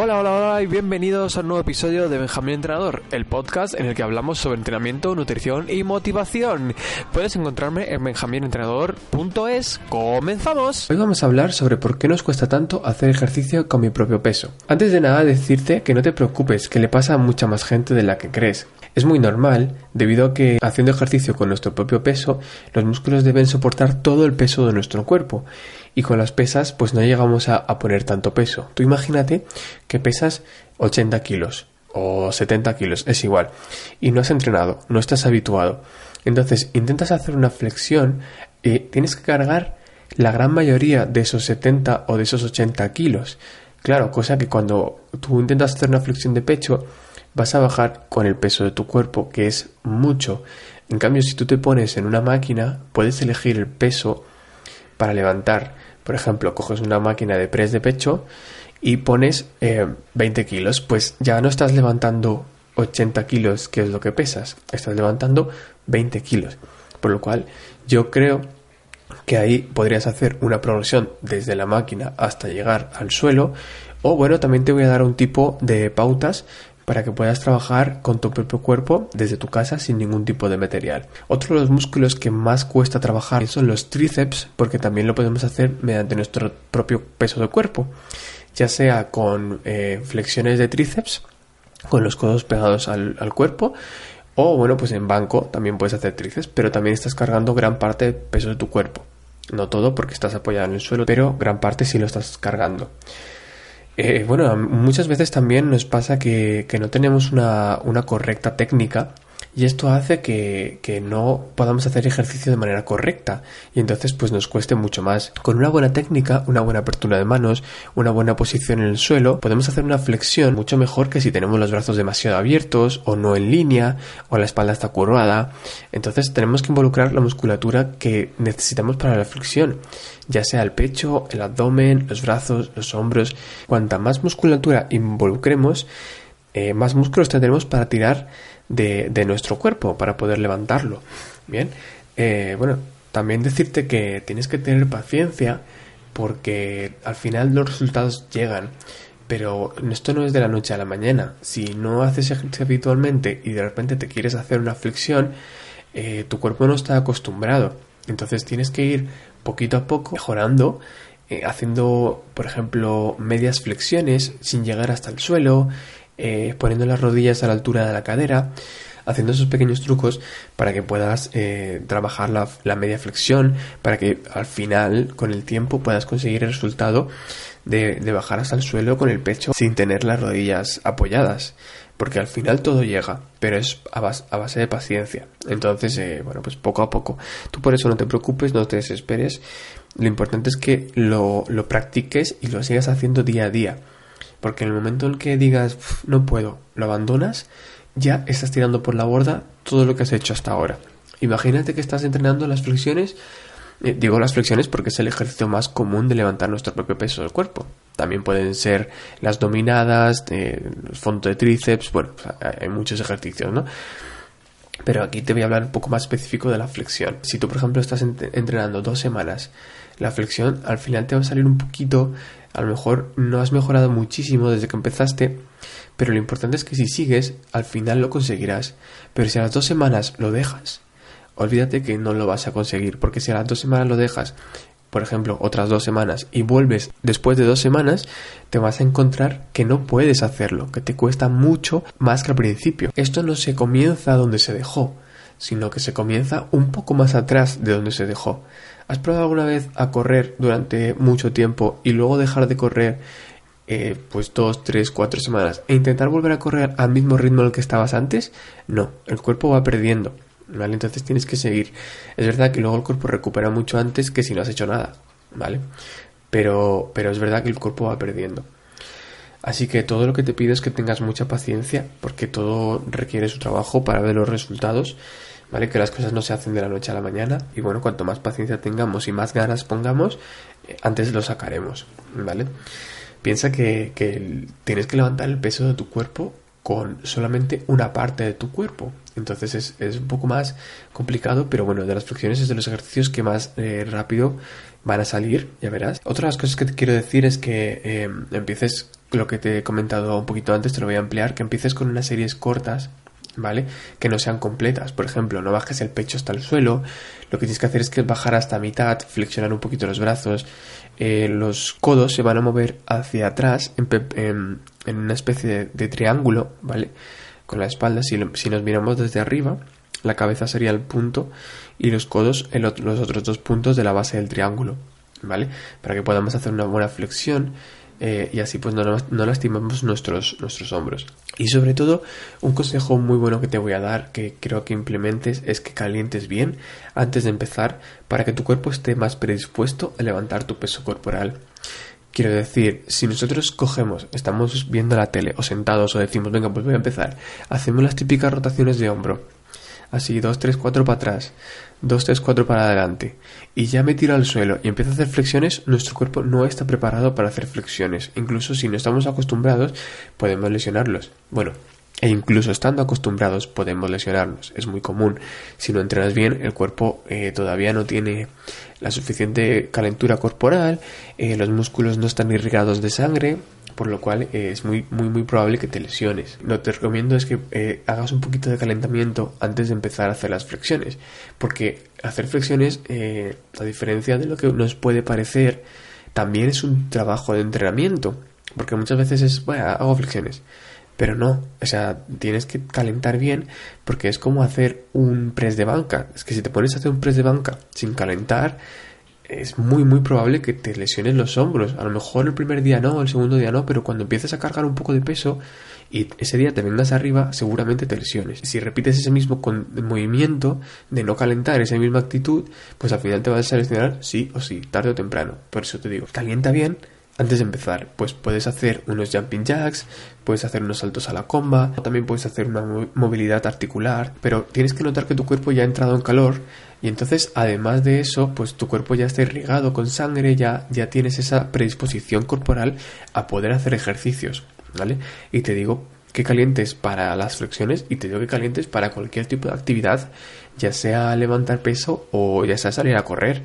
Hola, hola, hola y bienvenidos a un nuevo episodio de Benjamín Entrenador, el podcast en el que hablamos sobre entrenamiento, nutrición y motivación. Puedes encontrarme en benjaminentrenador.es. ¡Comenzamos! Hoy vamos a hablar sobre por qué nos cuesta tanto hacer ejercicio con mi propio peso. Antes de nada decirte que no te preocupes, que le pasa a mucha más gente de la que crees. Es muy normal, debido a que haciendo ejercicio con nuestro propio peso, los músculos deben soportar todo el peso de nuestro cuerpo y con las pesas pues no llegamos a, poner tanto peso. Tú imagínate que pesas 80 kilos o 70 kilos, es igual, y no has entrenado, no estás habituado. Entonces intentas hacer una flexión y tienes que cargar la gran mayoría de esos 70 o de esos 80 kilos. Claro, cosa que cuando tú intentas hacer una flexión de pecho, vas a bajar con el peso de tu cuerpo, que es mucho. En cambio, si tú te pones en una máquina, puedes elegir el peso para levantar por ejemplo, coges una máquina de press de pecho y pones 20 eh, kilos, pues ya no estás levantando 80 kilos, que es lo que pesas, estás levantando 20 kilos. Por lo cual yo creo que ahí podrías hacer una progresión desde la máquina hasta llegar al suelo. O bueno, también te voy a dar un tipo de pautas para que puedas trabajar con tu propio cuerpo desde tu casa sin ningún tipo de material. Otro de los músculos que más cuesta trabajar son los tríceps porque también lo podemos hacer mediante nuestro propio peso de cuerpo, ya sea con eh, flexiones de tríceps, con los codos pegados al, al cuerpo, o bueno, pues en banco también puedes hacer tríceps, pero también estás cargando gran parte del peso de tu cuerpo. No todo porque estás apoyado en el suelo, pero gran parte sí lo estás cargando. Eh, bueno, muchas veces también nos pasa que, que no tenemos una, una correcta técnica y esto hace que, que, no podamos hacer ejercicio de manera correcta y entonces pues nos cueste mucho más. Con una buena técnica, una buena apertura de manos, una buena posición en el suelo, podemos hacer una flexión mucho mejor que si tenemos los brazos demasiado abiertos o no en línea o la espalda está curvada. Entonces tenemos que involucrar la musculatura que necesitamos para la flexión, ya sea el pecho, el abdomen, los brazos, los hombros. Cuanta más musculatura involucremos, eh, más músculos tendremos para tirar de, nuestro cuerpo para poder levantarlo. Bien, eh, bueno, también decirte que tienes que tener paciencia porque al final los resultados llegan. Pero esto no es de la noche a la mañana. Si no haces ejercicio habitualmente y de repente te quieres hacer una flexión, eh, tu cuerpo no está acostumbrado. Entonces tienes que ir poquito a poco mejorando, eh, haciendo, por ejemplo, medias flexiones sin llegar hasta el suelo, eh, poniendo las rodillas a la altura de la cadera, haciendo esos pequeños trucos para que puedas eh, trabajar la, media flexión, para que al final, con el tiempo, puedas conseguir el resultado de, bajar hasta el suelo con el pecho sin tener las rodillas apoyadas. Porque al final todo llega, pero es a base, de paciencia. Entonces, eh, bueno, pues poco a poco. Tú por eso no te preocupes, no te desesperes. Lo importante es que lo, lo practiques y lo sigas haciendo día a día porque en el momento en que digas, no puedo, lo abandonas, ya estás tirando por la borda todo lo que has hecho hasta ahora. Imagínate que estás entrenando las flexiones, eh, digo las flexiones porque es el ejercicio más común de levantar nuestro propio peso del cuerpo. También pueden ser las dominadas, eh, los fondos de tríceps, bueno, hay muchos ejercicios, ¿no? Pero aquí te voy a hablar un poco más específico de la flexión. Si tú, por ejemplo, estás entrenando dos semanas, la flexión al final te va a salir un poquito a lo mejor no has mejorado muchísimo desde que empezaste, pero lo importante es que si sigues, al final lo conseguirás. Pero si a las dos semanas lo dejas, olvídate que no lo vas a conseguir, porque si a las dos semanas lo dejas, por ejemplo, otras dos semanas y vuelves después de dos semanas, te vas a encontrar que no puedes hacerlo, que te cuesta mucho más que al principio. Esto no se comienza donde se dejó, sino que se comienza un poco más atrás de donde se dejó. ¿Has probado alguna vez a correr durante mucho tiempo y luego dejar de correr eh, pues dos, tres, cuatro semanas e intentar volver a correr al mismo ritmo al que estabas antes? No, el cuerpo va perdiendo. ¿Vale? Entonces tienes que seguir. Es verdad que luego el cuerpo recupera mucho antes que si no has hecho nada, ¿vale? Pero, pero es verdad que el cuerpo va perdiendo. Así que todo lo que te pido es que tengas mucha paciencia, porque todo requiere su trabajo para ver los resultados ¿vale? Que las cosas no se hacen de la noche a la mañana y bueno, cuanto más paciencia tengamos y más ganas pongamos, eh, antes lo sacaremos, ¿vale? Piensa que, tienes que levantar el peso de tu cuerpo con solamente una parte de tu cuerpo. Entonces es, es, un poco más complicado, pero bueno, de las flexiones es de los ejercicios que más eh, rápido van a salir, ya verás. Otra de las cosas que te quiero decir es que eh, empieces, lo que te he comentado un poquito antes, te lo voy a ampliar, que empieces con unas series cortas ¿vale? Que no sean completas. Por ejemplo, no bajes el pecho hasta el suelo. Lo que tienes que hacer es que bajar hasta mitad, flexionar un poquito los brazos. Eh, los codos se van a mover hacia atrás en, una especie de, triángulo, ¿vale? Con la espalda, si, si, nos miramos desde arriba, la cabeza sería el punto y los codos los otros dos puntos de la base del triángulo, ¿vale? Para que podamos hacer una buena flexión eh, y así pues no, no, lastimamos nuestros, nuestros hombros. Y sobre todo, un consejo muy bueno que te voy a dar, que creo que implementes, es que calientes bien antes de empezar para que tu cuerpo esté más predispuesto a levantar tu peso corporal. Quiero decir, si nosotros cogemos, estamos viendo la tele o sentados o decimos, venga, pues voy a empezar, hacemos las típicas rotaciones de hombro, así 2, 3, 4 para atrás, 2, 3, 4 para adelante, y ya me tiro al suelo y empiezo a hacer flexiones, nuestro cuerpo no está preparado para hacer flexiones. Incluso si no estamos acostumbrados, podemos lesionarlos. Bueno, e incluso estando acostumbrados podemos lesionarnos. Es muy común. Si no entrenas bien, el cuerpo eh, todavía no tiene la suficiente calentura corporal, eh, los músculos no están irrigados de sangre, por lo cual eh, es muy, muy, muy probable que te lesiones. Lo que te recomiendo es que eh, hagas un poquito de calentamiento antes de empezar a hacer las flexiones, porque hacer flexiones, eh, a diferencia de lo que nos puede parecer, también es un trabajo de entrenamiento, porque muchas veces es, bueno, hago flexiones. Pero no, o sea, tienes que calentar bien porque es como hacer un press de banca. Es que si te pones a hacer un press de banca sin calentar, es muy muy probable que te lesiones los hombros. A lo mejor el primer día no, el segundo día no, pero cuando empieces a cargar un poco de peso y ese día te vengas arriba, seguramente te lesiones. Si repites ese mismo movimiento de no calentar, esa misma actitud, pues al final te vas a lesionar sí o sí, tarde o temprano. Por eso te digo, calienta bien antes de empezar, pues puedes hacer unos jumping jacks, puedes hacer unos saltos a la comba, también puedes hacer una movilidad articular, pero tienes que notar que tu cuerpo ya ha entrado en calor y entonces además de eso, pues tu cuerpo ya está irrigado con sangre, ya, ya tienes esa predisposición corporal a poder hacer ejercicios, ¿vale? Y te digo que calientes para las flexiones y te digo que calientes para cualquier tipo de actividad, ya sea levantar peso o ya sea salir a correr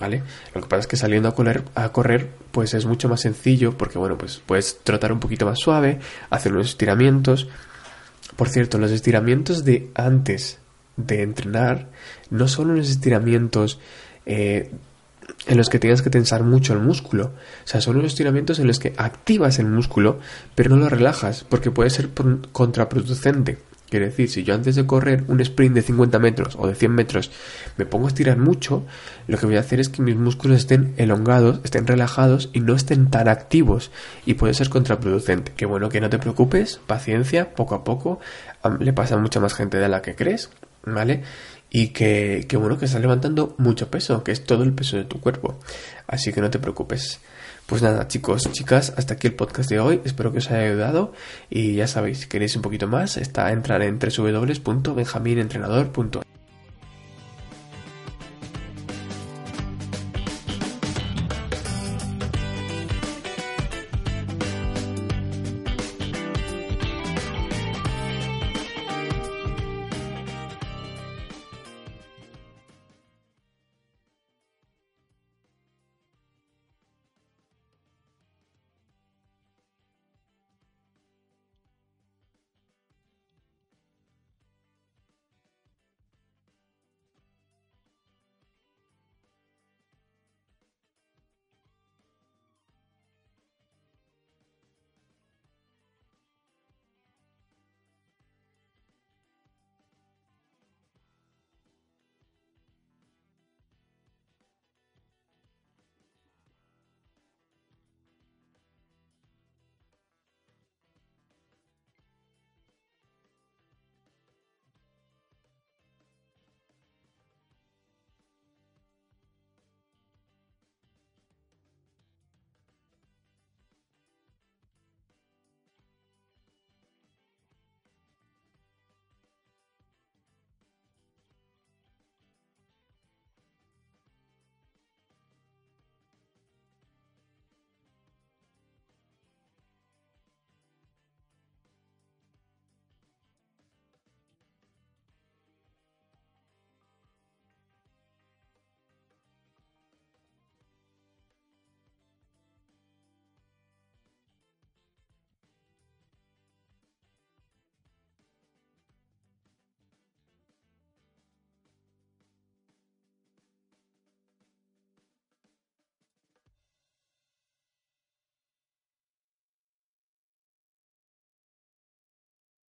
¿vale? Lo que pasa es que saliendo a correr, a correr, pues es mucho más sencillo porque, bueno, pues puedes trotar un poquito más suave, hacer unos estiramientos. Por cierto, los estiramientos de antes de entrenar no son unos estiramientos eh, en los que tengas que tensar mucho el músculo. O sea, son unos estiramientos en los que activas el músculo, pero no lo relajas, porque puede ser contraproducente. Quiere decir, si yo antes de correr un sprint de 50 metros o de 100 metros me pongo a estirar mucho, lo que voy a hacer es que mis músculos estén elongados, estén relajados y no estén tan activos y puede ser contraproducente. Que bueno, que no te preocupes, paciencia, poco a poco, le pasa a mucha más gente de la que crees, ¿vale? Y que, que bueno, que estás levantando mucho peso, que es todo el peso de tu cuerpo. Así que no te preocupes. Pues nada, chicos, chicas, hasta aquí el podcast de hoy. Espero que os haya ayudado. Y ya sabéis, si queréis un poquito más, está a entrar en www.benjaminentrenador.es.